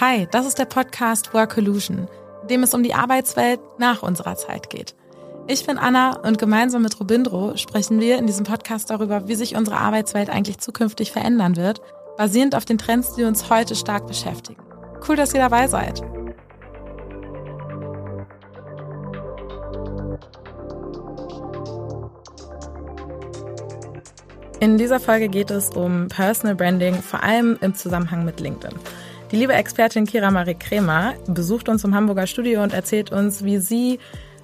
Hi, das ist der Podcast Workolution, in dem es um die Arbeitswelt nach unserer Zeit geht. Ich bin Anna und gemeinsam mit Robindro sprechen wir in diesem Podcast darüber, wie sich unsere Arbeitswelt eigentlich zukünftig verändern wird, basierend auf den Trends, die uns heute stark beschäftigen. Cool, dass ihr dabei seid. In dieser Folge geht es um Personal Branding, vor allem im Zusammenhang mit LinkedIn. Die liebe Expertin Kira Marie Kremer besucht uns im Hamburger Studio und erzählt uns, wie sie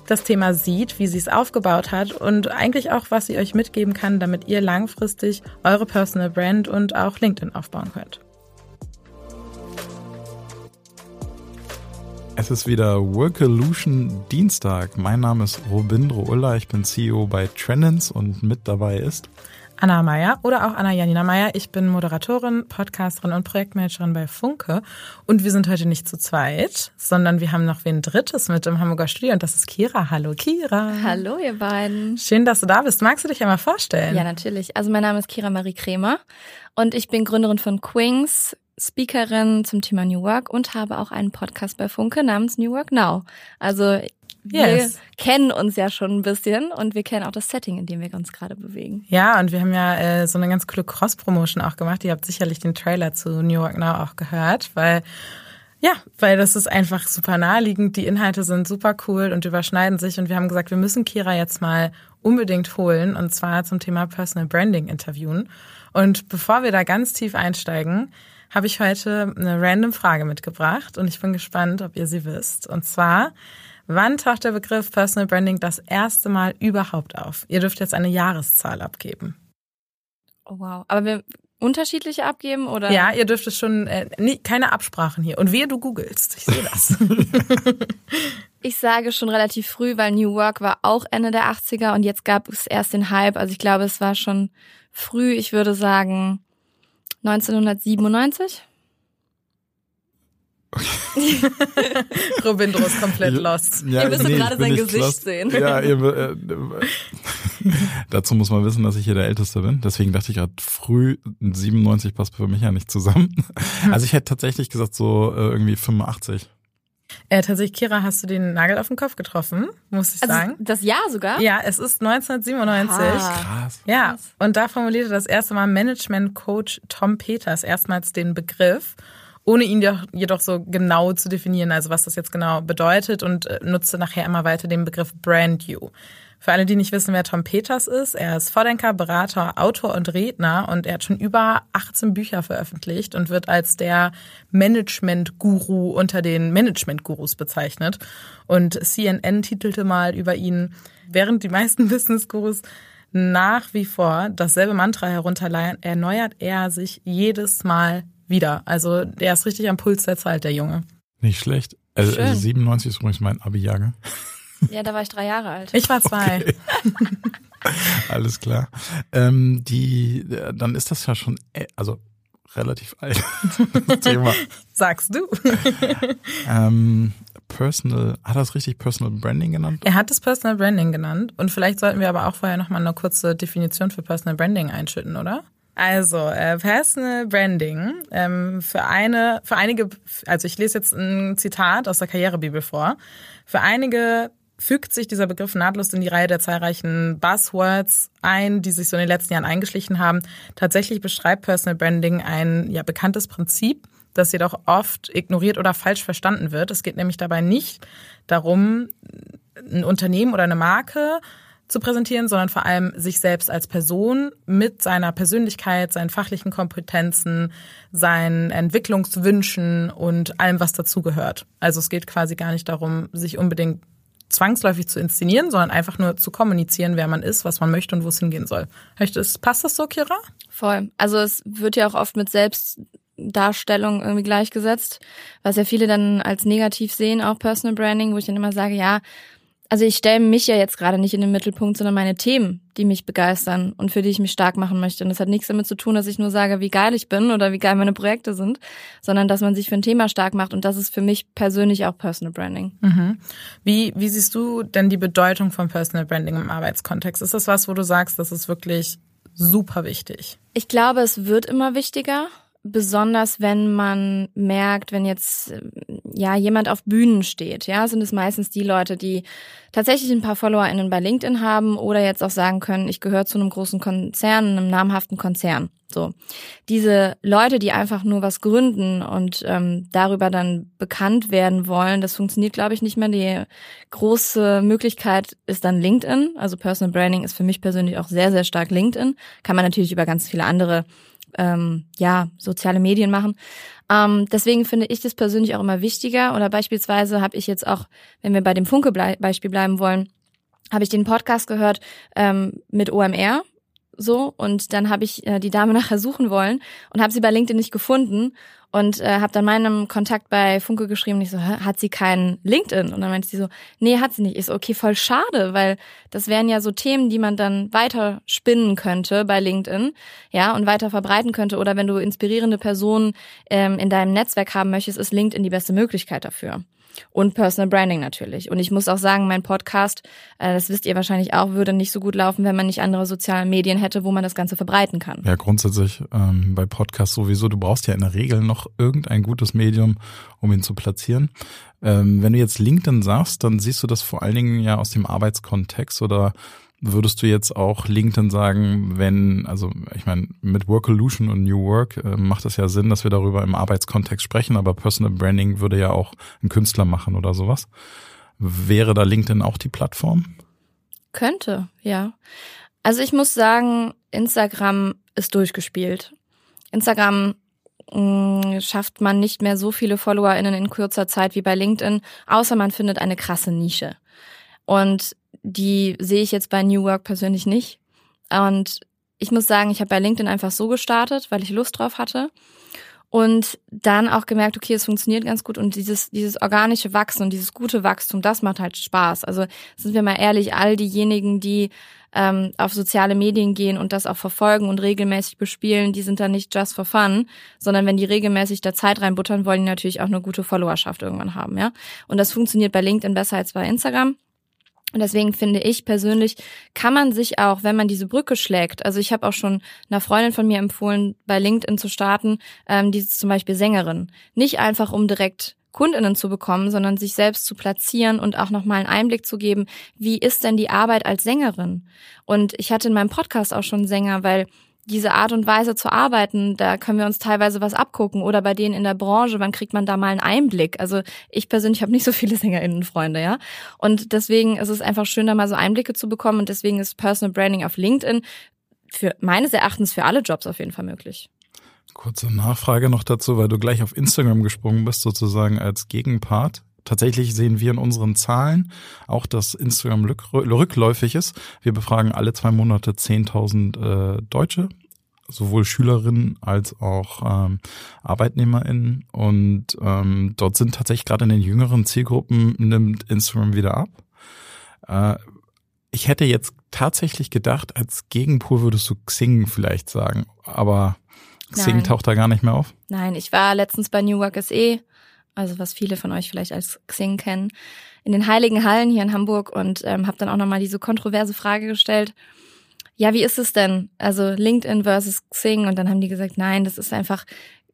das Thema sieht, wie sie es aufgebaut hat und eigentlich auch, was sie euch mitgeben kann, damit ihr langfristig eure Personal Brand und auch LinkedIn aufbauen könnt. Es ist wieder Workolution Dienstag. Mein Name ist Robindro Uller, ich bin CEO bei Trendens und mit dabei ist Anna Meyer oder auch Anna Janina Meyer. Ich bin Moderatorin, Podcasterin und Projektmanagerin bei Funke. Und wir sind heute nicht zu zweit, sondern wir haben noch wen Drittes mit im Hamburger Studio und das ist Kira. Hallo Kira. Hallo ihr beiden. Schön, dass du da bist. Magst du dich einmal vorstellen? Ja, natürlich. Also mein Name ist Kira Marie Kremer und ich bin Gründerin von Quings, Speakerin zum Thema New Work und habe auch einen Podcast bei Funke namens New Work Now. Also wir yes. kennen uns ja schon ein bisschen und wir kennen auch das Setting, in dem wir uns gerade bewegen. Ja, und wir haben ja äh, so eine ganz coole Cross-Promotion auch gemacht. Ihr habt sicherlich den Trailer zu New York Now auch gehört, weil ja, weil das ist einfach super naheliegend. Die Inhalte sind super cool und überschneiden sich. Und wir haben gesagt, wir müssen Kira jetzt mal unbedingt holen und zwar zum Thema Personal Branding interviewen. Und bevor wir da ganz tief einsteigen, habe ich heute eine random Frage mitgebracht und ich bin gespannt, ob ihr sie wisst. Und zwar, Wann taucht der Begriff Personal Branding das erste Mal überhaupt auf? Ihr dürft jetzt eine Jahreszahl abgeben. Oh, wow. Aber wir unterschiedliche abgeben oder? Ja, ihr dürft es schon, äh, nie, keine Absprachen hier. Und wehe, du googelst. Ich sehe das. ich sage schon relativ früh, weil New Work war auch Ende der 80er und jetzt gab es erst den Hype. Also ich glaube, es war schon früh. Ich würde sagen 1997. Robindro ist komplett lost. Ja, ihr müsst nee, gerade sein Gesicht lost. sehen. Ja, ihr, äh, dazu muss man wissen, dass ich hier der Älteste bin. Deswegen dachte ich gerade, früh 97 passt für mich ja nicht zusammen. Also ich hätte tatsächlich gesagt, so äh, irgendwie 85. Äh, tatsächlich, Kira, hast du den Nagel auf den Kopf getroffen, muss ich also sagen. Das Jahr sogar? Ja, es ist 1997. Ah, krass. Ja, und da formulierte das erste Mal Management-Coach Tom Peters erstmals den Begriff ohne ihn jedoch so genau zu definieren, also was das jetzt genau bedeutet und äh, nutzte nachher immer weiter den Begriff Brand You. Für alle, die nicht wissen, wer Tom Peters ist, er ist Vordenker, Berater, Autor und Redner und er hat schon über 18 Bücher veröffentlicht und wird als der Management-Guru unter den Management-Gurus bezeichnet. Und CNN titelte mal über ihn, während die meisten Business-Gurus nach wie vor dasselbe Mantra herunterleiern, erneuert er sich jedes Mal wieder. Also der ist richtig am Puls der Zeit, der Junge. Nicht schlecht. Also, also 97 ist übrigens mein Abi-Jahrgang. Ja, da war ich drei Jahre alt. Ich war zwei. Okay. Alles klar. Ähm, die, dann ist das ja schon, äh, also relativ alt. Thema. Sagst du. ähm, Personal, hat er es richtig Personal Branding genannt? Er hat es Personal Branding genannt. Und vielleicht sollten wir aber auch vorher nochmal eine kurze Definition für Personal Branding einschütten, oder? Also, äh, Personal Branding. Ähm, für eine, für einige, also ich lese jetzt ein Zitat aus der Karrierebibel vor. Für einige fügt sich dieser Begriff nahtlos in die Reihe der zahlreichen Buzzwords ein, die sich so in den letzten Jahren eingeschlichen haben. Tatsächlich beschreibt Personal Branding ein ja bekanntes Prinzip, das jedoch oft ignoriert oder falsch verstanden wird. Es geht nämlich dabei nicht darum, ein Unternehmen oder eine Marke zu präsentieren, sondern vor allem sich selbst als Person mit seiner Persönlichkeit, seinen fachlichen Kompetenzen, seinen Entwicklungswünschen und allem, was dazugehört. Also es geht quasi gar nicht darum, sich unbedingt zwangsläufig zu inszenieren, sondern einfach nur zu kommunizieren, wer man ist, was man möchte und wo es hingehen soll. Passt das so, Kira? Voll. Also es wird ja auch oft mit Selbstdarstellung irgendwie gleichgesetzt, was ja viele dann als negativ sehen, auch Personal Branding, wo ich dann immer sage, ja, also ich stelle mich ja jetzt gerade nicht in den Mittelpunkt, sondern meine Themen, die mich begeistern und für die ich mich stark machen möchte. Und das hat nichts damit zu tun, dass ich nur sage, wie geil ich bin oder wie geil meine Projekte sind, sondern dass man sich für ein Thema stark macht. Und das ist für mich persönlich auch Personal Branding. Mhm. Wie, wie siehst du denn die Bedeutung von Personal Branding im Arbeitskontext? Ist das was, wo du sagst, das ist wirklich super wichtig? Ich glaube, es wird immer wichtiger besonders wenn man merkt, wenn jetzt ja jemand auf Bühnen steht, ja, sind es meistens die Leute, die tatsächlich ein paar FollowerInnen bei LinkedIn haben oder jetzt auch sagen können, ich gehöre zu einem großen Konzern, einem namhaften Konzern. So diese Leute, die einfach nur was gründen und ähm, darüber dann bekannt werden wollen, das funktioniert, glaube ich, nicht mehr. Die große Möglichkeit ist dann LinkedIn. Also Personal Branding ist für mich persönlich auch sehr, sehr stark LinkedIn. Kann man natürlich über ganz viele andere ähm, ja, soziale Medien machen. Ähm, deswegen finde ich das persönlich auch immer wichtiger. Oder beispielsweise habe ich jetzt auch, wenn wir bei dem Funke-Beispiel bleiben wollen, habe ich den Podcast gehört ähm, mit OMR so und dann habe ich äh, die Dame nachher suchen wollen und habe sie bei LinkedIn nicht gefunden und äh, habe dann meinem Kontakt bei Funke geschrieben, ich so, hat sie keinen LinkedIn? Und dann meinte sie so, nee, hat sie nicht. Ich so, okay, voll schade, weil das wären ja so Themen, die man dann weiter spinnen könnte bei LinkedIn, ja, und weiter verbreiten könnte. Oder wenn du inspirierende Personen ähm, in deinem Netzwerk haben möchtest, ist LinkedIn die beste Möglichkeit dafür. Und Personal Branding natürlich. Und ich muss auch sagen, mein Podcast, äh, das wisst ihr wahrscheinlich auch, würde nicht so gut laufen, wenn man nicht andere soziale Medien hätte, wo man das Ganze verbreiten kann. Ja, grundsätzlich ähm, bei Podcasts sowieso. Du brauchst ja in der Regel noch irgendein gutes Medium, um ihn zu platzieren. Ähm, wenn du jetzt LinkedIn sagst, dann siehst du das vor allen Dingen ja aus dem Arbeitskontext oder Würdest du jetzt auch LinkedIn sagen, wenn, also ich meine, mit Workolution und New Work äh, macht es ja Sinn, dass wir darüber im Arbeitskontext sprechen, aber Personal Branding würde ja auch ein Künstler machen oder sowas. Wäre da LinkedIn auch die Plattform? Könnte, ja. Also ich muss sagen, Instagram ist durchgespielt. Instagram mh, mm, schafft man nicht mehr so viele FollowerInnen in kurzer Zeit wie bei LinkedIn, außer man findet eine krasse Nische. Und die sehe ich jetzt bei New Work persönlich nicht. Und ich muss sagen, ich habe bei LinkedIn einfach so gestartet, weil ich Lust drauf hatte. Und dann auch gemerkt, okay, es funktioniert ganz gut und dieses, dieses organische Wachsen und dieses gute Wachstum, das macht halt Spaß. Also sind wir mal ehrlich, all diejenigen, die ähm, auf soziale Medien gehen und das auch verfolgen und regelmäßig bespielen, die sind dann nicht just for fun, sondern wenn die regelmäßig da Zeit reinbuttern, wollen die natürlich auch eine gute Followerschaft irgendwann haben, ja. Und das funktioniert bei LinkedIn besser als bei Instagram. Und deswegen finde ich persönlich, kann man sich auch, wenn man diese Brücke schlägt, also ich habe auch schon einer Freundin von mir empfohlen, bei LinkedIn zu starten, ähm, die ist zum Beispiel Sängerin. Nicht einfach, um direkt Kundinnen zu bekommen, sondern sich selbst zu platzieren und auch nochmal einen Einblick zu geben, wie ist denn die Arbeit als Sängerin? Und ich hatte in meinem Podcast auch schon Sänger, weil diese Art und Weise zu arbeiten, da können wir uns teilweise was abgucken. Oder bei denen in der Branche, wann kriegt man da mal einen Einblick? Also ich persönlich habe nicht so viele SängerInnenfreunde, ja. Und deswegen ist es einfach schön, da mal so Einblicke zu bekommen. Und deswegen ist Personal Branding auf LinkedIn für meines Erachtens für alle Jobs auf jeden Fall möglich. Kurze Nachfrage noch dazu, weil du gleich auf Instagram gesprungen bist, sozusagen als Gegenpart. Tatsächlich sehen wir in unseren Zahlen auch, dass Instagram rückläufig ist. Wir befragen alle zwei Monate 10.000 äh, Deutsche, sowohl Schülerinnen als auch ähm, ArbeitnehmerInnen. Und ähm, dort sind tatsächlich gerade in den jüngeren Zielgruppen nimmt Instagram wieder ab. Äh, ich hätte jetzt tatsächlich gedacht, als Gegenpol würdest du Xing vielleicht sagen, aber Xing Nein. taucht da gar nicht mehr auf. Nein, ich war letztens bei New Work SE also was viele von euch vielleicht als Xing kennen, in den Heiligen Hallen hier in Hamburg und ähm, habe dann auch nochmal diese kontroverse Frage gestellt. Ja, wie ist es denn? Also LinkedIn versus Xing und dann haben die gesagt, nein, das ist einfach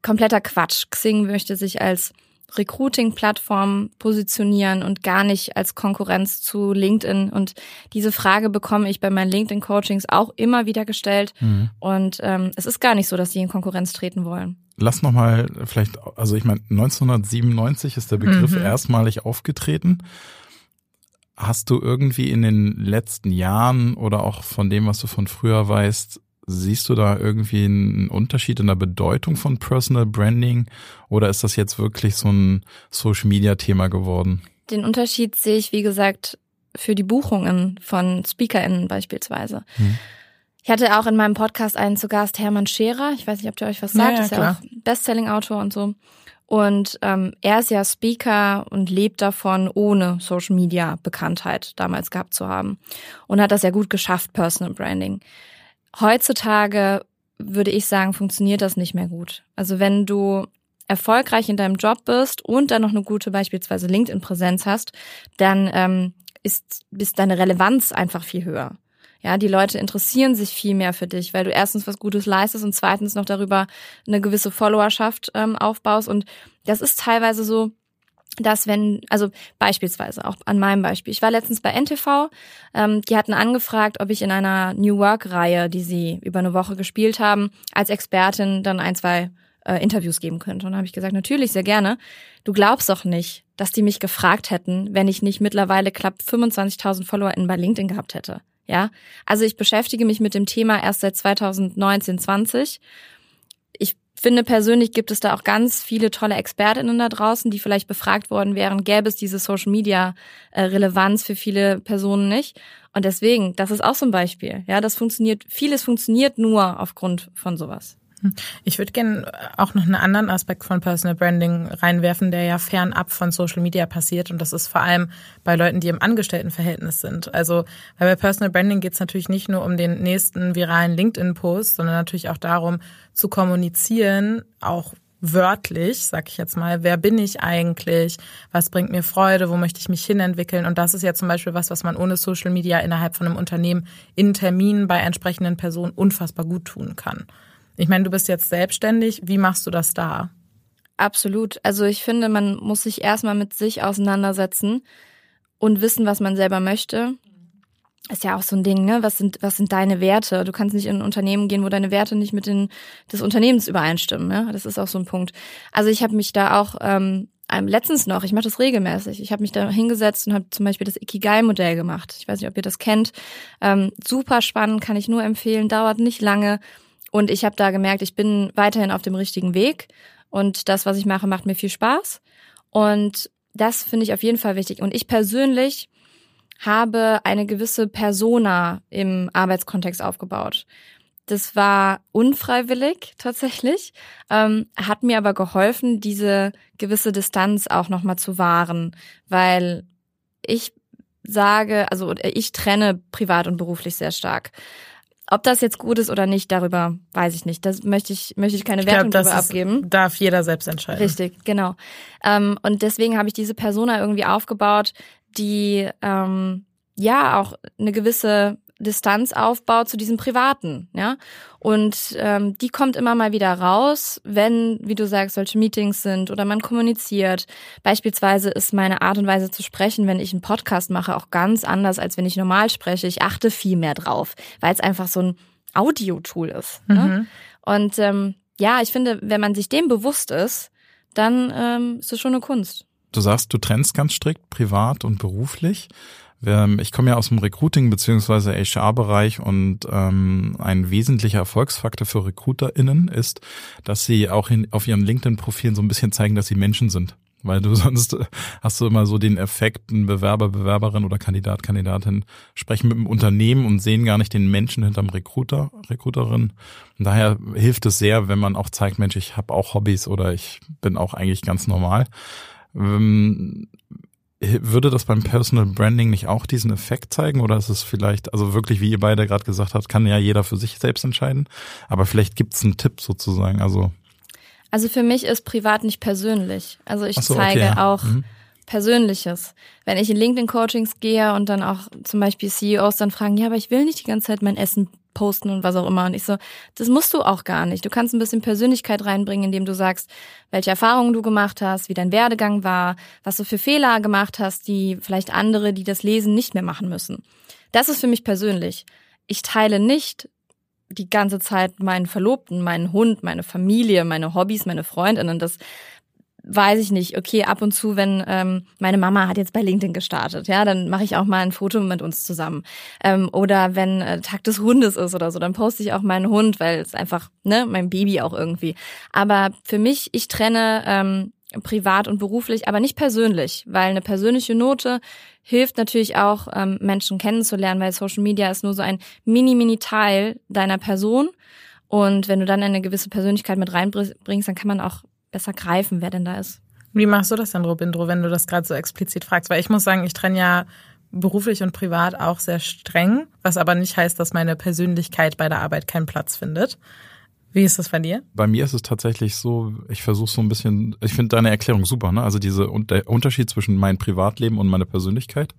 kompletter Quatsch. Xing möchte sich als Recruiting-Plattform positionieren und gar nicht als Konkurrenz zu LinkedIn. Und diese Frage bekomme ich bei meinen LinkedIn-Coachings auch immer wieder gestellt. Mhm. Und ähm, es ist gar nicht so, dass die in Konkurrenz treten wollen. Lass noch mal vielleicht, also ich meine, 1997 ist der Begriff mhm. erstmalig aufgetreten. Hast du irgendwie in den letzten Jahren oder auch von dem, was du von früher weißt, siehst du da irgendwie einen Unterschied in der Bedeutung von Personal Branding oder ist das jetzt wirklich so ein Social Media Thema geworden? Den Unterschied sehe ich, wie gesagt, für die Buchungen von SpeakerInnen beispielsweise. Hm. Ich hatte auch in meinem Podcast einen zu Gast, Hermann Scherer. Ich weiß nicht, ob der euch was sagt. Ja, ja, ist ja auch Bestselling-Autor und so. Und ähm, er ist ja Speaker und lebt davon, ohne Social Media Bekanntheit damals gehabt zu haben. Und hat das ja gut geschafft, Personal Branding. Heutzutage würde ich sagen, funktioniert das nicht mehr gut. Also wenn du erfolgreich in deinem Job bist und dann noch eine gute beispielsweise LinkedIn-Präsenz hast, dann ähm, ist, ist deine Relevanz einfach viel höher. Ja, die Leute interessieren sich viel mehr für dich, weil du erstens was Gutes leistest und zweitens noch darüber eine gewisse Followerschaft ähm, aufbaust. Und das ist teilweise so, dass wenn, also beispielsweise auch an meinem Beispiel, ich war letztens bei NTV, ähm, die hatten angefragt, ob ich in einer New Work-Reihe, die sie über eine Woche gespielt haben, als Expertin dann ein, zwei äh, Interviews geben könnte. Und dann habe ich gesagt, natürlich, sehr gerne. Du glaubst doch nicht, dass die mich gefragt hätten, wenn ich nicht mittlerweile knapp 25.000 FollowerInnen bei LinkedIn gehabt hätte. Ja, also ich beschäftige mich mit dem Thema erst seit 2019, 20. Finde persönlich gibt es da auch ganz viele tolle Expertinnen da draußen, die vielleicht befragt worden wären, gäbe es diese Social Media äh, Relevanz für viele Personen nicht. Und deswegen, das ist auch so ein Beispiel. Ja, das funktioniert, vieles funktioniert nur aufgrund von sowas. Ich würde gerne auch noch einen anderen Aspekt von Personal Branding reinwerfen, der ja fernab von Social Media passiert. Und das ist vor allem bei Leuten, die im Angestelltenverhältnis sind. Also weil bei Personal Branding geht es natürlich nicht nur um den nächsten viralen LinkedIn-Post, sondern natürlich auch darum zu kommunizieren, auch wörtlich, sag ich jetzt mal, wer bin ich eigentlich, was bringt mir Freude, wo möchte ich mich hinentwickeln. Und das ist ja zum Beispiel was, was man ohne Social Media innerhalb von einem Unternehmen in Terminen bei entsprechenden Personen unfassbar gut tun kann. Ich meine, du bist jetzt selbstständig. Wie machst du das da? Absolut. Also ich finde, man muss sich erstmal mit sich auseinandersetzen und wissen, was man selber möchte. Ist ja auch so ein Ding, ne? Was sind, was sind deine Werte? Du kannst nicht in ein Unternehmen gehen, wo deine Werte nicht mit den des Unternehmens übereinstimmen. Ne? Das ist auch so ein Punkt. Also ich habe mich da auch ähm, letztens noch, ich mache das regelmäßig. Ich habe mich da hingesetzt und habe zum Beispiel das Ikigai-Modell gemacht. Ich weiß nicht, ob ihr das kennt. Ähm, super spannend, kann ich nur empfehlen. Dauert nicht lange und ich habe da gemerkt, ich bin weiterhin auf dem richtigen Weg und das, was ich mache, macht mir viel Spaß. Und das finde ich auf jeden Fall wichtig. Und ich persönlich habe eine gewisse Persona im Arbeitskontext aufgebaut. Das war unfreiwillig tatsächlich, ähm, hat mir aber geholfen, diese gewisse Distanz auch nochmal zu wahren, weil ich sage, also ich trenne privat und beruflich sehr stark. Ob das jetzt gut ist oder nicht, darüber weiß ich nicht. Das möchte ich, möchte ich keine ich Wertung glaub, darüber abgeben. Darf jeder selbst entscheiden. Richtig, genau. Ähm, und deswegen habe ich diese Persona irgendwie aufgebaut, die ähm, ja auch eine gewisse Distanz aufbaut zu diesem Privaten, ja. Und ähm, die kommt immer mal wieder raus, wenn, wie du sagst, solche Meetings sind oder man kommuniziert. Beispielsweise ist meine Art und Weise zu sprechen, wenn ich einen Podcast mache, auch ganz anders, als wenn ich normal spreche. Ich achte viel mehr drauf, weil es einfach so ein Audio-Tool ist. Ne? Mhm. Und ähm, ja, ich finde, wenn man sich dem bewusst ist, dann ähm, ist es schon eine Kunst. Du sagst, du trennst ganz strikt privat und beruflich. Ähm, ich komme ja aus dem Recruiting beziehungsweise HR-Bereich und ähm, ein wesentlicher Erfolgsfaktor für RecruiterInnen ist, dass sie auch in, auf ihren LinkedIn-Profilen so ein bisschen zeigen, dass sie Menschen sind. Weil du sonst hast du immer so den Effekt, ein Bewerber, Bewerberin oder Kandidat, Kandidatin sprechen mit dem Unternehmen und sehen gar nicht den Menschen hinterm Recruiter, Recruiterin. Und daher hilft es sehr, wenn man auch zeigt, Mensch, ich habe auch Hobbys oder ich bin auch eigentlich ganz normal. Ähm, würde das beim Personal Branding nicht auch diesen Effekt zeigen oder ist es vielleicht, also wirklich, wie ihr beide gerade gesagt habt, kann ja jeder für sich selbst entscheiden, aber vielleicht gibt es einen Tipp sozusagen, also. Also für mich ist privat nicht persönlich. Also ich so, zeige okay, ja. auch mhm. Persönliches. Wenn ich in LinkedIn-Coachings gehe und dann auch zum Beispiel CEOs dann fragen, ja, aber ich will nicht die ganze Zeit mein Essen posten und was auch immer. Und ich so, das musst du auch gar nicht. Du kannst ein bisschen Persönlichkeit reinbringen, indem du sagst, welche Erfahrungen du gemacht hast, wie dein Werdegang war, was du für Fehler gemacht hast, die vielleicht andere, die das lesen, nicht mehr machen müssen. Das ist für mich persönlich. Ich teile nicht die ganze Zeit meinen Verlobten, meinen Hund, meine Familie, meine Hobbys, meine Freundinnen. Das weiß ich nicht, okay, ab und zu, wenn ähm, meine Mama hat jetzt bei LinkedIn gestartet, ja, dann mache ich auch mal ein Foto mit uns zusammen. Ähm, oder wenn äh, Tag des Hundes ist oder so, dann poste ich auch meinen Hund, weil es einfach, ne, mein Baby auch irgendwie. Aber für mich, ich trenne ähm, privat und beruflich, aber nicht persönlich, weil eine persönliche Note hilft natürlich auch, ähm, Menschen kennenzulernen, weil Social Media ist nur so ein mini-mini-Teil deiner Person. Und wenn du dann eine gewisse Persönlichkeit mit reinbringst, dann kann man auch besser greifen, wer denn da ist. Wie machst du das denn, Robindro, wenn du das gerade so explizit fragst? Weil ich muss sagen, ich trenne ja beruflich und privat auch sehr streng, was aber nicht heißt, dass meine Persönlichkeit bei der Arbeit keinen Platz findet. Wie ist das bei dir? Bei mir ist es tatsächlich so, ich versuche so ein bisschen, ich finde deine Erklärung super, ne? Also diese der Unterschied zwischen meinem Privatleben und meiner Persönlichkeit.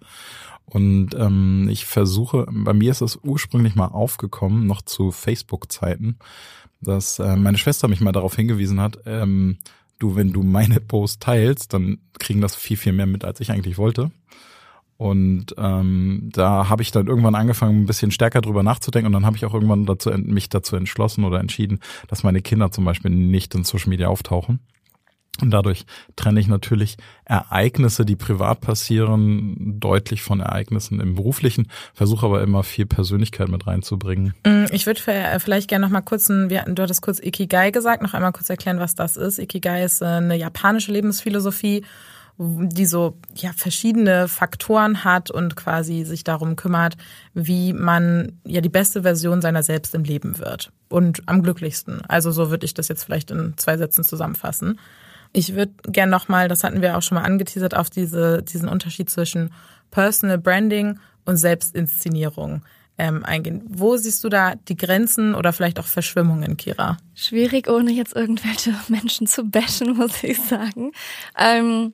Und ähm, ich versuche, bei mir ist es ursprünglich mal aufgekommen, noch zu Facebook-Zeiten, dass äh, meine Schwester mich mal darauf hingewiesen hat, ähm, du, wenn du meine Post teilst, dann kriegen das viel, viel mehr mit, als ich eigentlich wollte. Und ähm, da habe ich dann irgendwann angefangen, ein bisschen stärker drüber nachzudenken und dann habe ich auch irgendwann dazu, mich dazu entschlossen oder entschieden, dass meine Kinder zum Beispiel nicht in Social Media auftauchen. Und dadurch trenne ich natürlich Ereignisse, die privat passieren, deutlich von Ereignissen im beruflichen, versuche aber immer viel Persönlichkeit mit reinzubringen. Mm, ich würde vielleicht gerne noch mal kurz, ein, du hattest kurz Ikigai gesagt, noch einmal kurz erklären, was das ist. Ikigai ist äh, eine japanische Lebensphilosophie, die so ja verschiedene Faktoren hat und quasi sich darum kümmert, wie man ja die beste Version seiner selbst im Leben wird und am glücklichsten. Also so würde ich das jetzt vielleicht in zwei Sätzen zusammenfassen. Ich würde gern nochmal, das hatten wir auch schon mal angeteasert, auf diese, diesen Unterschied zwischen Personal Branding und Selbstinszenierung ähm, eingehen. Wo siehst du da die Grenzen oder vielleicht auch Verschwimmungen, Kira? Schwierig, ohne jetzt irgendwelche Menschen zu bashen, muss ich sagen. Ähm,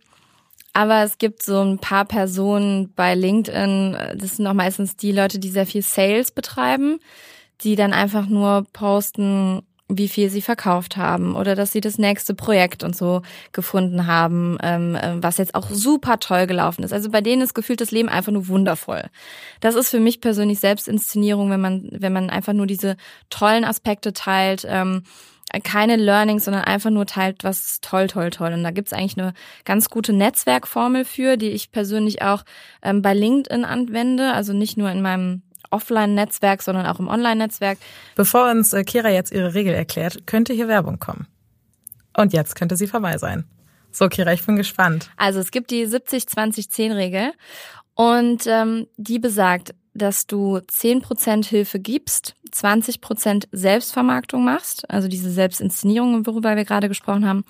aber es gibt so ein paar Personen bei LinkedIn, das sind auch meistens die Leute, die sehr viel Sales betreiben, die dann einfach nur posten, wie viel sie verkauft haben oder dass sie das nächste Projekt und so gefunden haben, ähm, äh, was jetzt auch super toll gelaufen ist. Also bei denen ist gefühlt das Leben einfach nur wundervoll. Das ist für mich persönlich Selbstinszenierung, wenn man, wenn man einfach nur diese tollen Aspekte teilt. Ähm, keine Learnings, sondern einfach nur teilt, was toll, toll, toll. Und da gibt's eigentlich eine ganz gute Netzwerkformel für, die ich persönlich auch ähm, bei LinkedIn anwende. Also nicht nur in meinem Offline-Netzwerk, sondern auch im Online-Netzwerk. Bevor uns äh, Kira jetzt ihre Regel erklärt, könnte hier Werbung kommen. Und jetzt könnte sie vorbei sein. So, Kira, ich bin gespannt. Also es gibt die 70-20-10-Regel und ähm, die besagt, dass du 10% Hilfe gibst, 20% Selbstvermarktung machst, also diese Selbstinszenierung, worüber wir gerade gesprochen haben,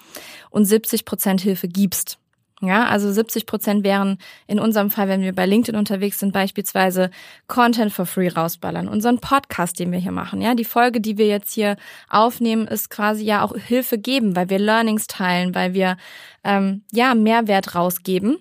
und 70% Hilfe gibst. Ja, also 70 Prozent wären in unserem Fall, wenn wir bei LinkedIn unterwegs sind, beispielsweise Content for free rausballern. Unseren Podcast, den wir hier machen. Ja, die Folge, die wir jetzt hier aufnehmen, ist quasi ja auch Hilfe geben, weil wir Learnings teilen, weil wir ähm, ja Mehrwert rausgeben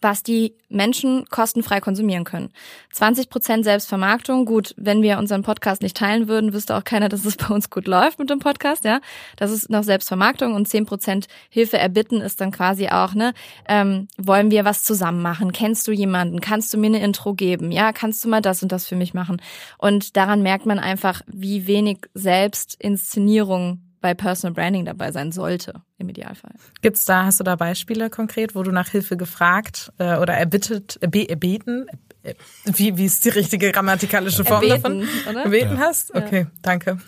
was die Menschen kostenfrei konsumieren können. 20 Prozent Selbstvermarktung. Gut, wenn wir unseren Podcast nicht teilen würden, wüsste auch keiner, dass es bei uns gut läuft mit dem Podcast. Ja, das ist noch Selbstvermarktung und 10 Prozent Hilfe erbitten ist dann quasi auch ne. Ähm, wollen wir was zusammen machen? Kennst du jemanden? Kannst du mir eine Intro geben? Ja, kannst du mal das und das für mich machen? Und daran merkt man einfach, wie wenig Selbstinszenierung bei Personal Branding dabei sein sollte, im Idealfall. Gibt's da, hast du da Beispiele konkret, wo du nach Hilfe gefragt äh, oder erbittet, erbe, erbeten, äh, wie, wie ist die richtige grammatikalische Form erbeten, davon? Oder? Erbeten ja. hast? Okay, ja. danke.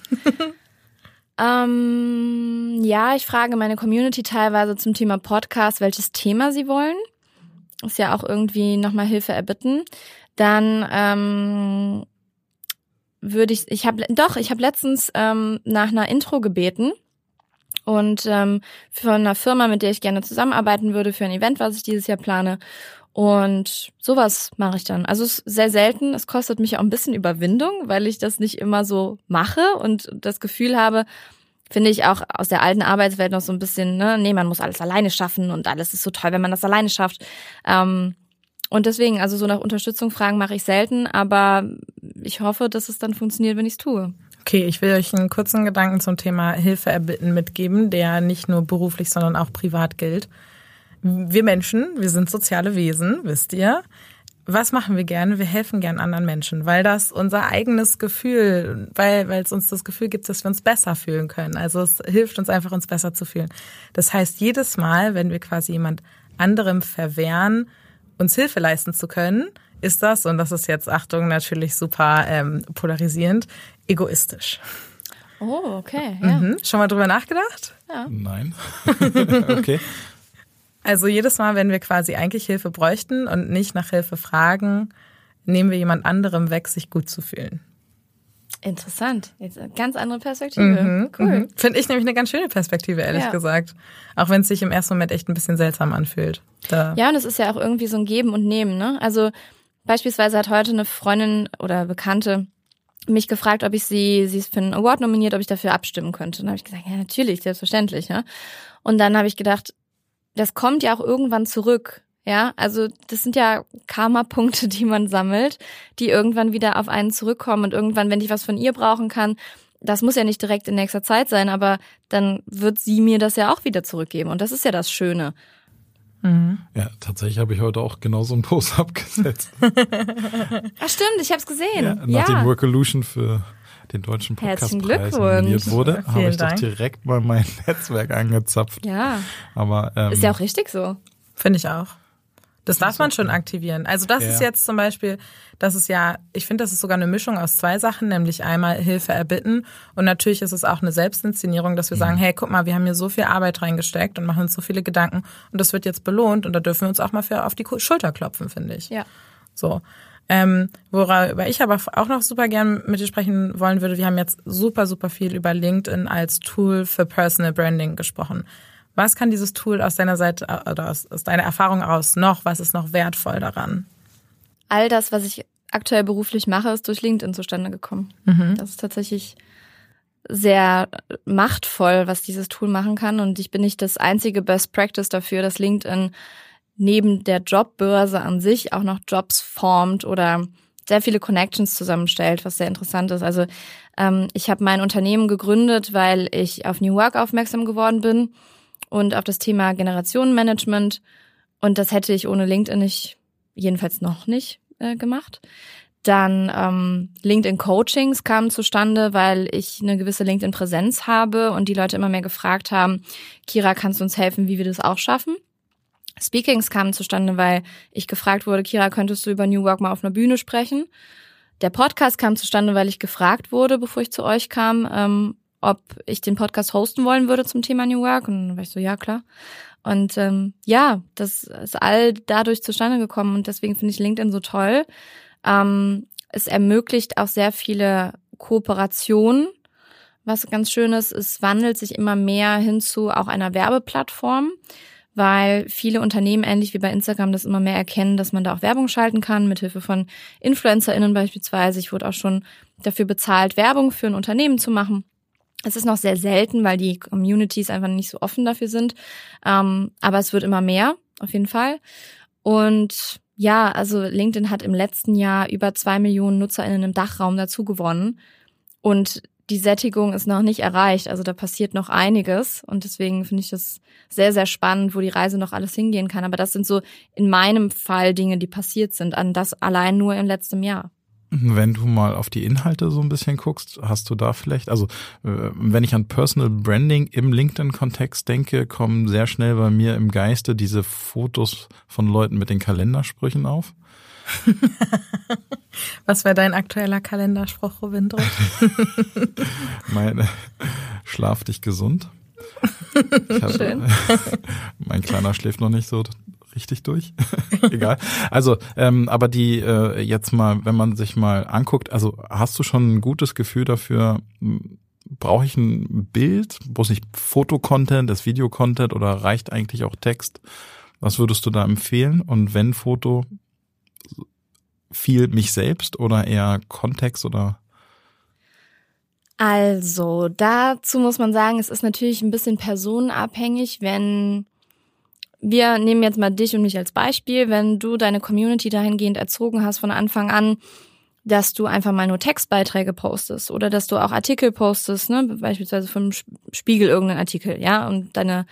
ähm, ja, ich frage meine Community teilweise zum Thema Podcast, welches Thema sie wollen. Ist ja auch irgendwie nochmal Hilfe erbitten. Dann ähm, würde ich, ich habe doch, ich habe letztens ähm, nach einer Intro gebeten und ähm, für eine Firma, mit der ich gerne zusammenarbeiten würde, für ein Event, was ich dieses Jahr plane. Und sowas mache ich dann. Also es ist sehr selten. Es kostet mich auch ein bisschen Überwindung, weil ich das nicht immer so mache und das Gefühl habe, finde ich auch aus der alten Arbeitswelt noch so ein bisschen, ne, nee, man muss alles alleine schaffen und alles ist so toll, wenn man das alleine schafft. Ähm, und deswegen, also so nach Unterstützung fragen mache ich selten, aber ich hoffe, dass es dann funktioniert, wenn ich es tue. Okay, ich will euch einen kurzen Gedanken zum Thema Hilfe erbitten mitgeben, der nicht nur beruflich, sondern auch privat gilt. Wir Menschen, wir sind soziale Wesen, wisst ihr. was machen wir gerne? Wir helfen gern anderen Menschen, weil das unser eigenes Gefühl, weil, weil es uns das Gefühl gibt, dass wir uns besser fühlen können. Also es hilft uns einfach, uns besser zu fühlen. Das heißt, jedes Mal, wenn wir quasi jemand anderem verwehren, uns Hilfe leisten zu können, ist das, und das ist jetzt, Achtung, natürlich super ähm, polarisierend, egoistisch. Oh, okay. Ja. Mhm. Schon mal drüber nachgedacht? Ja. Nein. okay. Also jedes Mal, wenn wir quasi eigentlich Hilfe bräuchten und nicht nach Hilfe fragen, nehmen wir jemand anderem weg, sich gut zu fühlen. Interessant. Jetzt eine ganz andere Perspektive. Mhm, cool. mhm. Finde ich nämlich eine ganz schöne Perspektive, ehrlich Ja. gesagt. Auch wenn es sich im ersten Moment echt ein bisschen seltsam anfühlt. Da. Ja, und es ist ja auch irgendwie so ein Geben und Nehmen, ne? Also beispielsweise hat heute eine Freundin oder Bekannte mich gefragt, ob ich sie, sie ist für einen Award nominiert, ob ich dafür abstimmen könnte. Und dann habe ich gesagt, ja, natürlich, selbstverständlich, ja. Und dann habe ich gedacht, das kommt ja auch irgendwann zurück. Ja, also das sind ja Karma-Punkte, die man sammelt, die irgendwann wieder auf einen zurückkommen und irgendwann, wenn ich was von ihr brauchen kann, das muss ja nicht direkt in nächster Zeit sein, aber dann wird sie mir das ja auch wieder zurückgeben und das ist ja das Schöne. Mhm. Ja, tatsächlich habe ich heute auch genau so einen Post abgesetzt. Ach stimmt, ich habe es gesehen. Ja, Ja, nachdem Workolution für den deutschen Podcastpreis Glückwunsch. nominiert wurde, habe ich doch Dank. direkt mal mein Netzwerk angezapft. ja. Aber ähm, ist ja auch richtig so. Finde ich auch. Das darf man schon aktivieren. Also das Ja. ist jetzt zum Beispiel, das ist ja, ich finde, das ist sogar eine Mischung aus zwei Sachen, nämlich einmal Hilfe erbitten und natürlich ist es auch eine Selbstinszenierung, dass wir sagen, hey, guck mal, wir haben hier so viel Arbeit reingesteckt und machen uns so viele Gedanken und das wird jetzt belohnt und da dürfen wir uns auch mal für auf die Schulter klopfen, finde ich. Ja. So. Ähm, worüber ich aber auch noch super gern mit dir sprechen wollen würde, wir haben jetzt super, super viel über LinkedIn als Tool für Personal Branding gesprochen. Was kann dieses Tool aus deiner Seite äh, oder aus, aus deiner Erfahrung heraus noch? Was ist noch wertvoll daran? All das, was ich aktuell beruflich mache, ist durch LinkedIn zustande gekommen. Mhm. Das ist tatsächlich sehr machtvoll, was dieses Tool machen kann. Und ich bin nicht das einzige Best Practice dafür, dass LinkedIn neben der Jobbörse an sich auch noch Jobs formt oder sehr viele Connections zusammenstellt, was sehr interessant ist. Also ähm, ich habe mein Unternehmen gegründet, weil ich auf New Work aufmerksam geworden bin und auf das Thema Generationenmanagement. Und das hätte ich ohne LinkedIn nicht, jedenfalls noch nicht äh, gemacht. Dann ähm, LinkedIn Coachings kamen zustande, weil ich eine gewisse LinkedIn-Präsenz habe und die Leute immer mehr gefragt haben, Kira, kannst du uns helfen, wie wir das auch schaffen? Speakings kamen zustande, weil ich gefragt wurde, Kira, könntest du über New Work mal auf einer Bühne sprechen? Der Podcast kam zustande, weil ich gefragt wurde, bevor ich zu euch kam, ähm, ob ich den Podcast hosten wollen würde zum Thema New Work. Und dann war ich so, ja, klar. Und ähm, ja, das ist all dadurch zustande gekommen und deswegen finde ich LinkedIn so toll. Ähm, es ermöglicht auch sehr viele Kooperationen. Was ganz schön ist, es wandelt sich immer mehr hin zu auch einer Werbeplattform, weil viele Unternehmen ähnlich wie bei Instagram das immer mehr erkennen, dass man da auch Werbung schalten kann, mithilfe von InfluencerInnen beispielsweise. Ich wurde auch schon dafür bezahlt, Werbung für ein Unternehmen zu machen. Es ist noch sehr selten, weil die Communities einfach nicht so offen dafür sind. Ähm, aber es wird immer mehr, auf jeden Fall. Und ja, also LinkedIn hat im letzten Jahr über zwei Millionen NutzerInnen im Dachraum dazu gewonnen. Und die Sättigung ist noch nicht erreicht. Also da passiert noch einiges. Und deswegen finde ich das sehr, sehr spannend, wo die Reise noch alles hingehen kann. Aber das sind so in meinem Fall Dinge, die passiert sind. An das allein nur im letzten Jahr. Wenn du mal auf die Inhalte so ein bisschen guckst, hast du da vielleicht, also äh, wenn ich an Personal Branding im LinkedIn-Kontext denke, kommen sehr schnell bei mir im Geiste diese Fotos von Leuten mit den Kalendersprüchen auf. Was wäre dein aktueller Kalenderspruch, Rovindro? Meine Schlaf dich gesund. Ich hab, Schön. mein Kleiner schläft noch nicht so richtig durch. Egal. Also, ähm, aber die äh, jetzt mal, wenn man sich mal anguckt, also hast du schon ein gutes Gefühl dafür, brauche ich ein Bild, bloß nicht Fotocontent, das Videocontent oder reicht eigentlich auch Text? Was würdest du da empfehlen? Und wenn Foto, viel mich selbst oder eher Kontext oder Also, dazu muss man sagen, es ist natürlich ein bisschen personenabhängig, wenn wir nehmen jetzt mal dich und mich als Beispiel, wenn du deine Community dahingehend erzogen hast von Anfang an, dass du einfach mal nur Textbeiträge postest oder dass du auch Artikel postest, ne, beispielsweise vom Spiegel irgendeinen Artikel, ja, und deine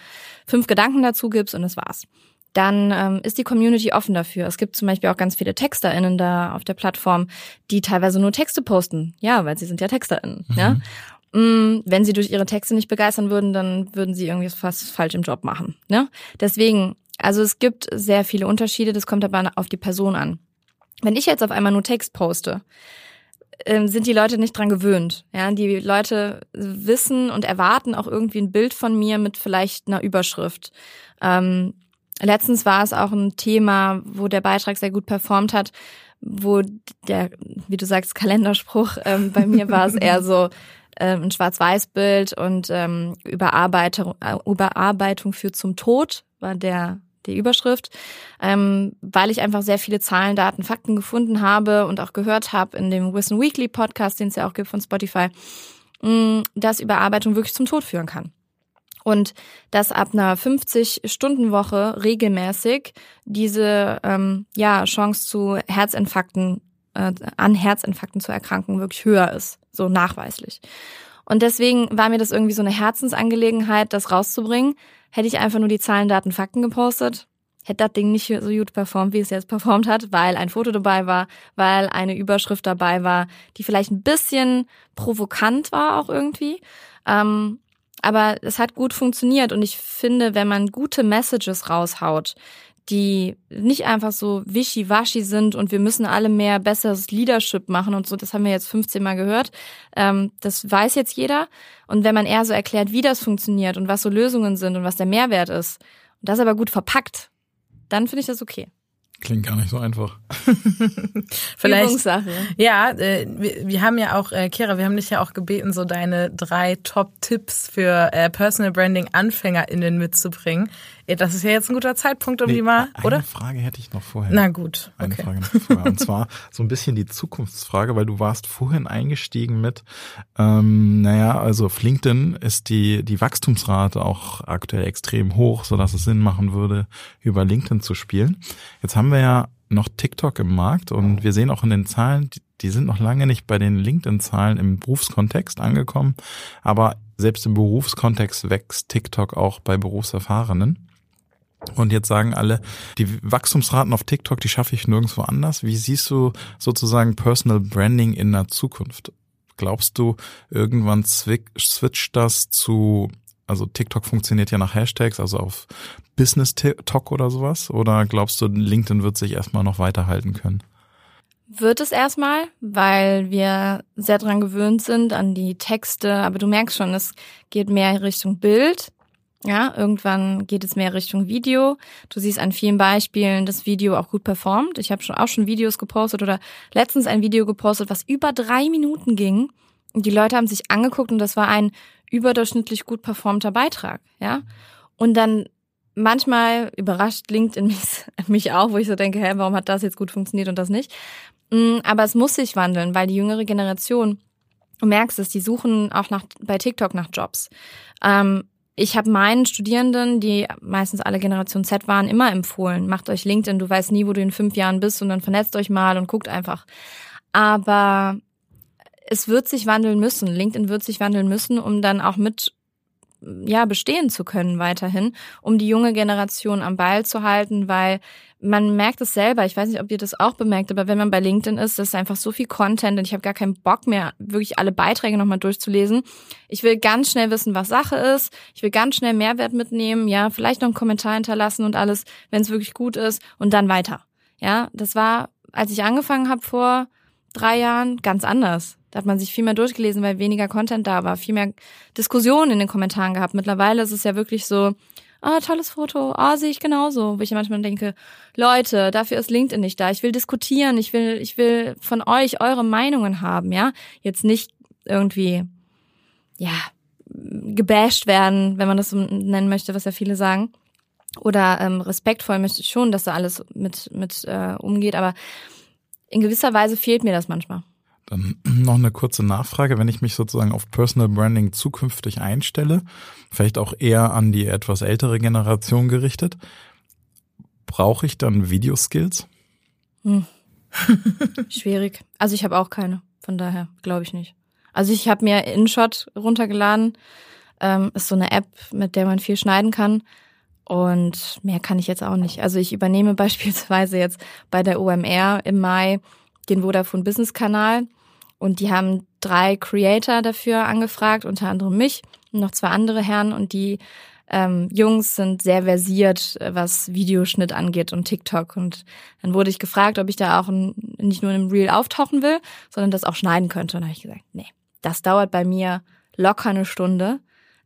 fünf Gedanken dazu gibst und das war's. dann ähm, ist die Community offen dafür. Es gibt zum Beispiel auch ganz viele TexterInnen da auf der Plattform, die teilweise nur Texte posten. Ja, weil sie sind ja TexterInnen. Mhm. Ja? Mm, wenn sie durch ihre Texte nicht begeistern würden, dann würden sie irgendwie fast falsch im Job machen. Ne? Deswegen, also es gibt sehr viele Unterschiede, das kommt aber auf die Person an. Wenn ich jetzt auf einmal nur Text poste, ähm, sind die Leute nicht dran gewöhnt. Ja, die Leute wissen und erwarten auch irgendwie ein Bild von mir mit vielleicht einer Überschrift. Ähm, letztens war es auch ein Thema, wo der Beitrag sehr gut performt hat, wo der, wie du sagst, Kalenderspruch, ähm, bei mir war es eher so, ähm, ein Schwarz-Weiß-Bild und ähm, Überarbeitung, äh, Überarbeitung führt zum Tod, war der die Überschrift, ähm, weil ich einfach sehr viele Zahlen, Daten, Fakten gefunden habe und auch gehört habe in dem Wisdom Weekly Podcast, den es ja auch gibt von Spotify, mh, mm, dass Überarbeitung wirklich zum Tod führen kann. Und dass ab einer 50-Stunden-Woche regelmäßig diese ähm, ja, Chance zu Herzinfarkten, äh, an Herzinfarkten zu erkranken, wirklich höher ist, so nachweislich. Und deswegen war mir das irgendwie so eine Herzensangelegenheit, das rauszubringen. Hätte ich einfach nur die Zahlen, Daten, Fakten gepostet, hätte das Ding nicht so gut performt, wie es jetzt performt hat, weil ein Foto dabei war, weil eine Überschrift dabei war, die vielleicht ein bisschen provokant war auch irgendwie. Ähm, aber es hat gut funktioniert und ich finde, wenn man gute Messages raushaut, die nicht einfach so wischiwaschi sind und wir müssen alle mehr besseres Leadership machen und so, das haben wir jetzt 15 Mal gehört. Ähm, das weiß jetzt jeder. Und wenn man eher so erklärt, wie das funktioniert und was so Lösungen sind und was der Mehrwert ist, und das aber gut verpackt, dann finde ich das okay. Klingt gar nicht so einfach. Vielleicht. Übungssache. Ja, äh, wir, wir haben ja auch, äh, Kira, wir haben dich ja auch gebeten, so deine drei Top-Tipps für äh, Personal Branding AnfängerInnen mitzubringen. Das ist ja jetzt ein guter Zeitpunkt, um nee, die mal, eine oder? Eine Frage hätte ich noch vorher. Na gut. Okay. Eine Frage noch vorher. Und zwar so ein bisschen die Zukunftsfrage, weil du warst vorhin eingestiegen mit, ähm, naja, also auf LinkedIn ist die, die Wachstumsrate auch aktuell extrem hoch, so dass es Sinn machen würde, über LinkedIn zu spielen. Jetzt haben wir ja noch TikTok im Markt und wir sehen auch in den Zahlen, die sind noch lange nicht bei den LinkedIn-Zahlen im Berufskontext angekommen, aber selbst im Berufskontext wächst TikTok auch bei Berufserfahrenen. Und jetzt sagen alle, die Wachstumsraten auf TikTok, die schaffe ich nirgendwo anders. Wie siehst du sozusagen Personal Branding in der Zukunft? Glaubst du, irgendwann switcht das zu, also TikTok funktioniert ja nach Hashtags, also auf Business Talk oder sowas? Oder glaubst du, LinkedIn wird sich erstmal noch weiterhalten können? Wird es erstmal, weil wir sehr dran gewöhnt sind an die Texte, aber du merkst schon, es geht mehr Richtung Bild. Ja, irgendwann geht es mehr Richtung Video. Du siehst an vielen Beispielen, dass Video auch gut performt. Ich habe schon auch schon Videos gepostet oder letztens ein Video gepostet, was über drei Minuten ging. Die Leute haben sich angeguckt und das war ein überdurchschnittlich gut performter Beitrag. Ja, und dann manchmal überrascht LinkedIn mich, mich auch, wo ich so denke, hä, warum hat das jetzt gut funktioniert und das nicht? Mm, aber es muss sich wandeln, weil die jüngere Generation, du merkst es, die suchen auch nach bei TikTok nach Jobs. Ähm, ich habe meinen Studierenden, die meistens alle Generation Z waren, immer empfohlen, macht euch LinkedIn, du weißt nie, wo du in fünf Jahren bist und dann vernetzt euch mal und guckt einfach. Aber es wird sich wandeln müssen. LinkedIn wird sich wandeln müssen, um dann auch mit ja bestehen zu können weiterhin, um die junge Generation am Ball zu halten, weil man merkt es selber. Ich weiß nicht, ob ihr das auch bemerkt, aber wenn man bei LinkedIn ist, ist einfach so viel Content und ich habe gar keinen Bock mehr, wirklich alle Beiträge nochmal durchzulesen. Ich will ganz schnell wissen, was Sache ist. Ich will ganz schnell Mehrwert mitnehmen, ja, vielleicht noch einen Kommentar hinterlassen und alles, wenn es wirklich gut ist und dann weiter. Ja, das war, als ich angefangen habe vor drei Jahren, ganz anders. Da hat man sich viel mehr durchgelesen, weil weniger Content da war, viel mehr Diskussionen in den Kommentaren gehabt. Mittlerweile ist es ja wirklich so, ah, tolles Foto, ah, sehe ich genauso. Wo ich manchmal denke, Leute, dafür ist LinkedIn nicht da. Ich will diskutieren, ich will, ich will von euch eure Meinungen haben, ja. Jetzt nicht irgendwie, ja, gebasht werden, wenn man das so nennen möchte, was ja viele sagen. Oder ähm, respektvoll möchte ich schon, dass da alles mit, mit äh, umgeht, aber in gewisser Weise fehlt mir das manchmal. Dann noch eine kurze Nachfrage, wenn ich mich sozusagen auf Personal Branding zukünftig einstelle, vielleicht auch eher an die etwas ältere Generation gerichtet, brauche ich dann Videoskills? Hm. Schwierig. Also ich habe auch keine, von daher glaube ich nicht. Also ich habe mir InShot runtergeladen, ähm, ist so eine App, mit der man viel schneiden kann. Und mehr kann ich jetzt auch nicht. Also ich übernehme beispielsweise jetzt bei der OMR im Mai den Vodafone Business Kanal und die haben drei Creator dafür angefragt, unter anderem mich und noch zwei andere Herren und die ähm, Jungs sind sehr versiert, was Videoschnitt angeht und TikTok. Und dann wurde ich gefragt, ob ich da auch ein, nicht nur in einem Reel auftauchen will, sondern das auch schneiden könnte. Und da habe ich gesagt, nee, das dauert bei mir locker eine Stunde.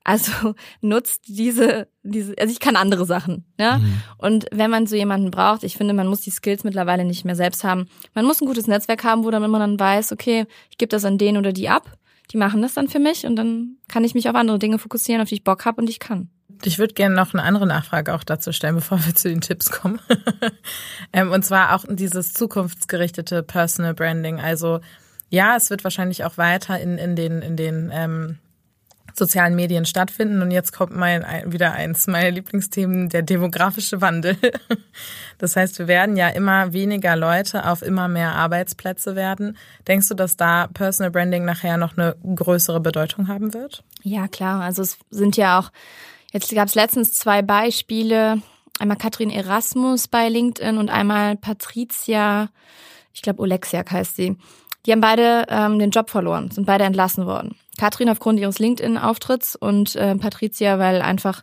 Also nutzt diese, diese, also ich kann andere Sachen, ja. Mhm. Und wenn man so jemanden braucht, ich finde, man muss die Skills mittlerweile nicht mehr selbst haben. Man muss ein gutes Netzwerk haben, wo dann man dann weiß, okay, ich gebe das an den oder die ab. Die machen das dann für mich und dann kann ich mich auf andere Dinge fokussieren, auf die ich Bock habe und ich kann. Ich würde gerne noch eine andere Nachfrage auch dazu stellen, bevor wir zu den Tipps kommen. Ähm, und zwar auch dieses zukunftsgerichtete Personal Branding. Also ja, es wird wahrscheinlich auch weiter in, in den, in den ähm, sozialen Medien stattfinden. Und jetzt kommt mein, wieder eins meiner Lieblingsthemen, der demografische Wandel. Das heißt, wir werden ja immer weniger Leute auf immer mehr Arbeitsplätze werden. Denkst du, dass da Personal Branding nachher noch eine größere Bedeutung haben wird? Ja, klar. Also es sind ja auch, jetzt gab es letztens zwei Beispiele. Einmal Katrin Erasmus bei LinkedIn und einmal Patricia, ich glaube Oleksiak heißt sie. Die haben beide ähm, den Job verloren, sind beide entlassen worden. Katrin aufgrund ihres LinkedIn-Auftritts und äh, Patricia, weil einfach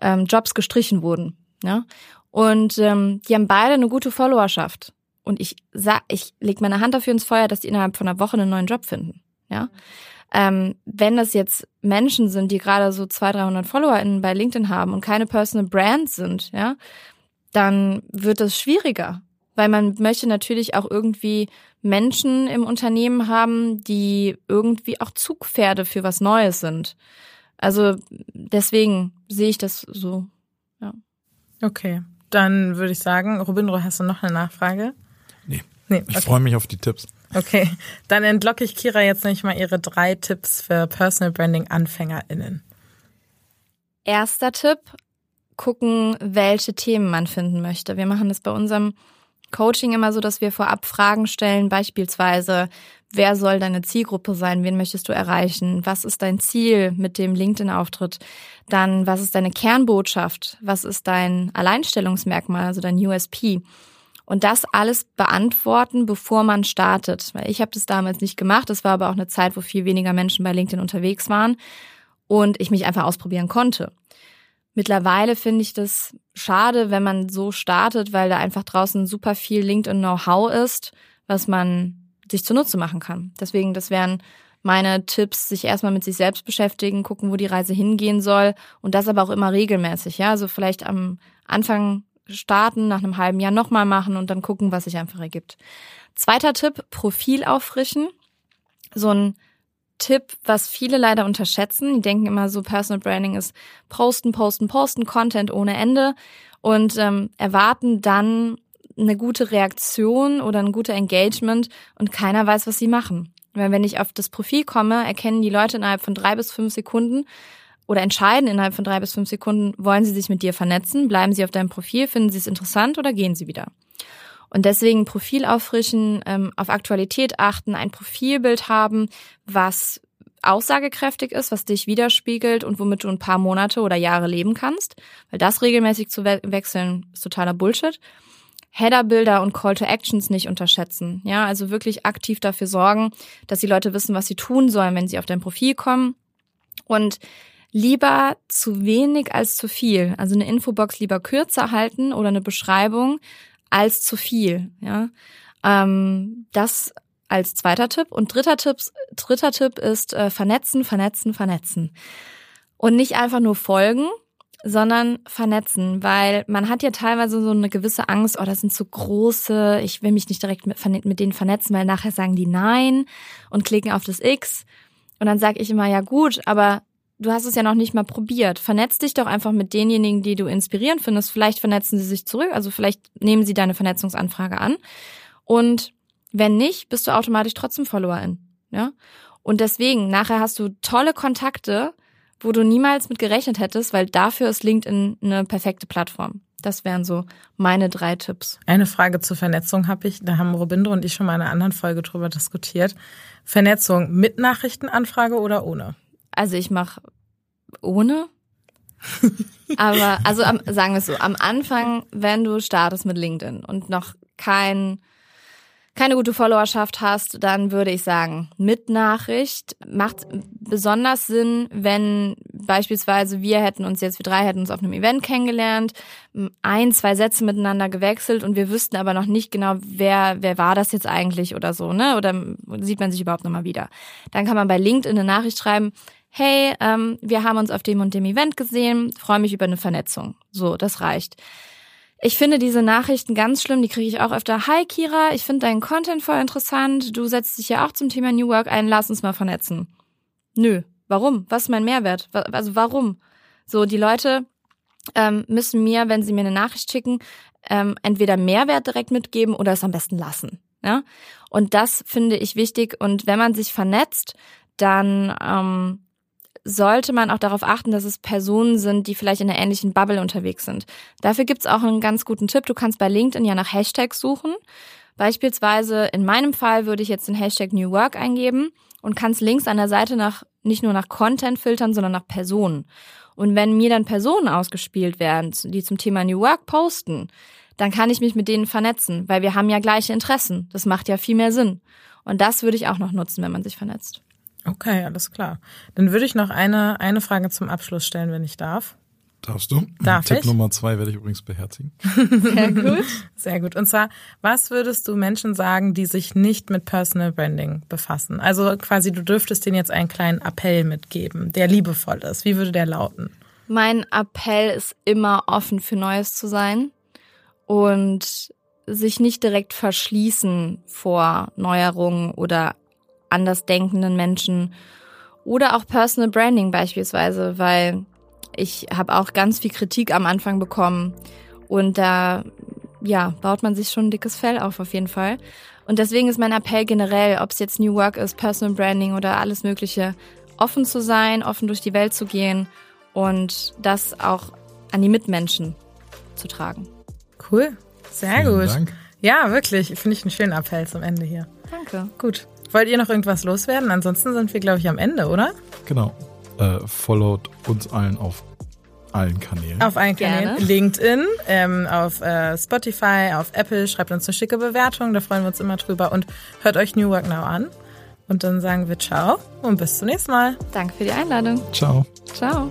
ähm, Jobs gestrichen wurden. Ja? Und ähm, die haben beide eine gute Followerschaft. Und ich sag, ich leg meine Hand dafür ins Feuer, dass die innerhalb von einer Woche einen neuen Job finden. Ja. Ähm, wenn das jetzt Menschen sind, die gerade so 200, 300 FollowerInnen bei LinkedIn haben und keine Personal Brand sind, ja, dann wird das schwieriger. Weil man möchte natürlich auch irgendwie Menschen im Unternehmen haben, die irgendwie auch Zugpferde für was Neues sind. Also deswegen sehe ich das so. Ja. Okay, dann würde ich sagen, Robindro, hast du noch eine Nachfrage? Nee. nee okay. Ich freue mich auf die Tipps. Okay, dann entlocke ich Kira jetzt nicht mal ihre drei Tipps für Personal Branding AnfängerInnen. Erster Tipp, gucken, welche Themen man finden möchte. Wir machen das bei unserem Coaching immer so, dass wir vorab Fragen stellen, beispielsweise, wer soll deine Zielgruppe sein? Wen möchtest du erreichen? Was ist dein Ziel mit dem LinkedIn-Auftritt? Dann, was ist deine Kernbotschaft? Was ist dein Alleinstellungsmerkmal, also dein USP? Und das alles beantworten, bevor man startet. Weil ich habe das damals nicht gemacht. Das war aber auch eine Zeit, wo viel weniger Menschen bei LinkedIn unterwegs waren und ich mich einfach ausprobieren konnte. Mittlerweile finde ich das schade, wenn man so startet, weil da einfach draußen super viel LinkedIn-Know-how ist, was man sich zunutze machen kann. Deswegen, das wären meine Tipps, sich erstmal mit sich selbst beschäftigen, gucken, wo die Reise hingehen soll und das aber auch immer regelmäßig. Ja, also vielleicht am Anfang starten, nach einem halben Jahr nochmal machen und dann gucken, was sich einfach ergibt. Zweiter Tipp, Profil auffrischen. So ein Tipp, was viele leider unterschätzen. Die denken immer so, Personal Branding ist posten, posten, posten, Content ohne Ende und ähm, erwarten dann eine gute Reaktion oder ein guter Engagement und keiner weiß, was sie machen. Weil wenn ich auf das Profil komme, erkennen die Leute innerhalb von drei bis fünf Sekunden oder entscheiden innerhalb von drei bis fünf Sekunden, wollen sie sich mit dir vernetzen, bleiben sie auf deinem Profil, finden sie es interessant oder gehen sie wieder. Und deswegen Profil auffrischen, ähm, auf Aktualität achten, ein Profilbild haben, was aussagekräftig ist, was dich widerspiegelt und womit du ein paar Monate oder Jahre leben kannst. Weil das regelmäßig zu we wechseln ist totaler Bullshit. Headerbilder und Call to Actions nicht unterschätzen. Ja, also wirklich aktiv dafür sorgen, dass die Leute wissen, was sie tun sollen, wenn sie auf dein Profil kommen. Und lieber zu wenig als zu viel. Also eine Infobox lieber kürzer halten oder eine Beschreibung, als zu viel. Ja, ähm, das als zweiter Tipp. Und dritter Tipp, dritter Tipp ist äh, vernetzen, vernetzen, vernetzen. Und nicht einfach nur folgen, sondern vernetzen, weil man hat ja teilweise so eine gewisse Angst, oh, das sind zu große, ich will mich nicht direkt mit, mit denen vernetzen, weil nachher sagen die Nein und klicken auf das X. Und dann sage ich immer, ja gut, aber du hast es ja noch nicht mal probiert. Vernetz dich doch einfach mit denjenigen, die du inspirierend findest. Vielleicht vernetzen sie sich zurück, also vielleicht nehmen sie deine Vernetzungsanfrage an. Und wenn nicht, bist du automatisch trotzdem Followerin. Ja? Und deswegen, nachher hast du tolle Kontakte, wo du niemals mit gerechnet hättest, weil dafür ist LinkedIn eine perfekte Plattform. Das wären so meine drei Tipps. Eine Frage zur Vernetzung habe ich. Da haben Robindo und ich schon mal in einer anderen Folge drüber diskutiert. Vernetzung mit Nachrichtenanfrage oder ohne? Also ich mache ohne. Aber also am, sagen wir es so, am Anfang, wenn du startest mit LinkedIn und noch kein keine gute Followerschaft hast, dann würde ich sagen, mit Nachricht macht besonders Sinn, wenn beispielsweise wir hätten uns jetzt, wir drei hätten uns auf einem Event kennengelernt, ein, zwei Sätze miteinander gewechselt und wir wüssten aber noch nicht genau, wer, wer war das jetzt eigentlich oder so, ne? Oder sieht man sich überhaupt nochmal wieder. Dann kann man bei LinkedIn eine Nachricht schreiben, hey, ähm, wir haben uns auf dem und dem Event gesehen, freue mich über eine Vernetzung. So, das reicht. Ich finde diese Nachrichten ganz schlimm, die kriege ich auch öfter. Hi Kira, ich finde deinen Content voll interessant. Du setzt dich ja auch zum Thema New Work ein, lass uns mal vernetzen. Nö, warum? Was ist mein Mehrwert? Also warum? So, die Leute ähm, müssen mir, wenn sie mir eine Nachricht schicken, ähm, entweder Mehrwert direkt mitgeben oder es am besten lassen. Ja? Und das finde ich wichtig. Und wenn man sich vernetzt, dann ähm, sollte man auch darauf achten, dass es Personen sind, die vielleicht in einer ähnlichen Bubble unterwegs sind. Dafür gibt's auch einen ganz guten Tipp. Du kannst bei LinkedIn ja nach Hashtags suchen. Beispielsweise in meinem Fall würde ich jetzt den Hashtag New Work eingeben und kannst links an der Seite nach nicht nur nach Content filtern, sondern nach Personen. Und wenn mir dann Personen ausgespielt werden, die zum Thema New Work posten, dann kann ich mich mit denen vernetzen, weil wir haben ja gleiche Interessen. Das macht ja viel mehr Sinn. Und das würde ich auch noch nutzen, wenn man sich vernetzt. Okay, alles klar. Dann würde ich noch eine, eine Frage zum Abschluss stellen, wenn ich darf. Darfst du? Darf Tipp ich? Nummer zwei werde ich übrigens beherzigen. Sehr gut. Sehr gut. Und zwar, was würdest du Menschen sagen, die sich nicht mit Personal Branding befassen? Also quasi, du dürftest denen jetzt einen kleinen Appell mitgeben, der liebevoll ist. Wie würde der lauten? Mein Appell ist immer offen für Neues zu sein und sich nicht direkt verschließen vor Neuerungen oder andersdenkenden Menschen oder auch Personal Branding beispielsweise, weil ich habe auch ganz viel Kritik am Anfang bekommen und da ja, baut man sich schon ein dickes Fell auf auf jeden Fall. Und deswegen ist mein Appell generell, ob es jetzt New Work ist, Personal Branding oder alles Mögliche, offen zu sein, offen durch die Welt zu gehen und das auch an die Mitmenschen zu tragen. Cool. Sehr Vielen gut. Dank. Ja, wirklich. Finde ich einen schönen Appell zum Ende hier. Danke. Gut. Wollt ihr noch irgendwas loswerden? Ansonsten sind wir, glaube ich, am Ende, oder? Genau. Äh, followt uns allen auf allen Kanälen. Auf allen Gerne. Kanälen. LinkedIn, ähm, auf äh, Spotify, auf Apple. Schreibt uns eine schicke Bewertung, da freuen wir uns immer drüber. Und hört euch New Work Now an. Und dann sagen wir Ciao und bis zum nächsten Mal. Danke für die Einladung. Ciao. Ciao.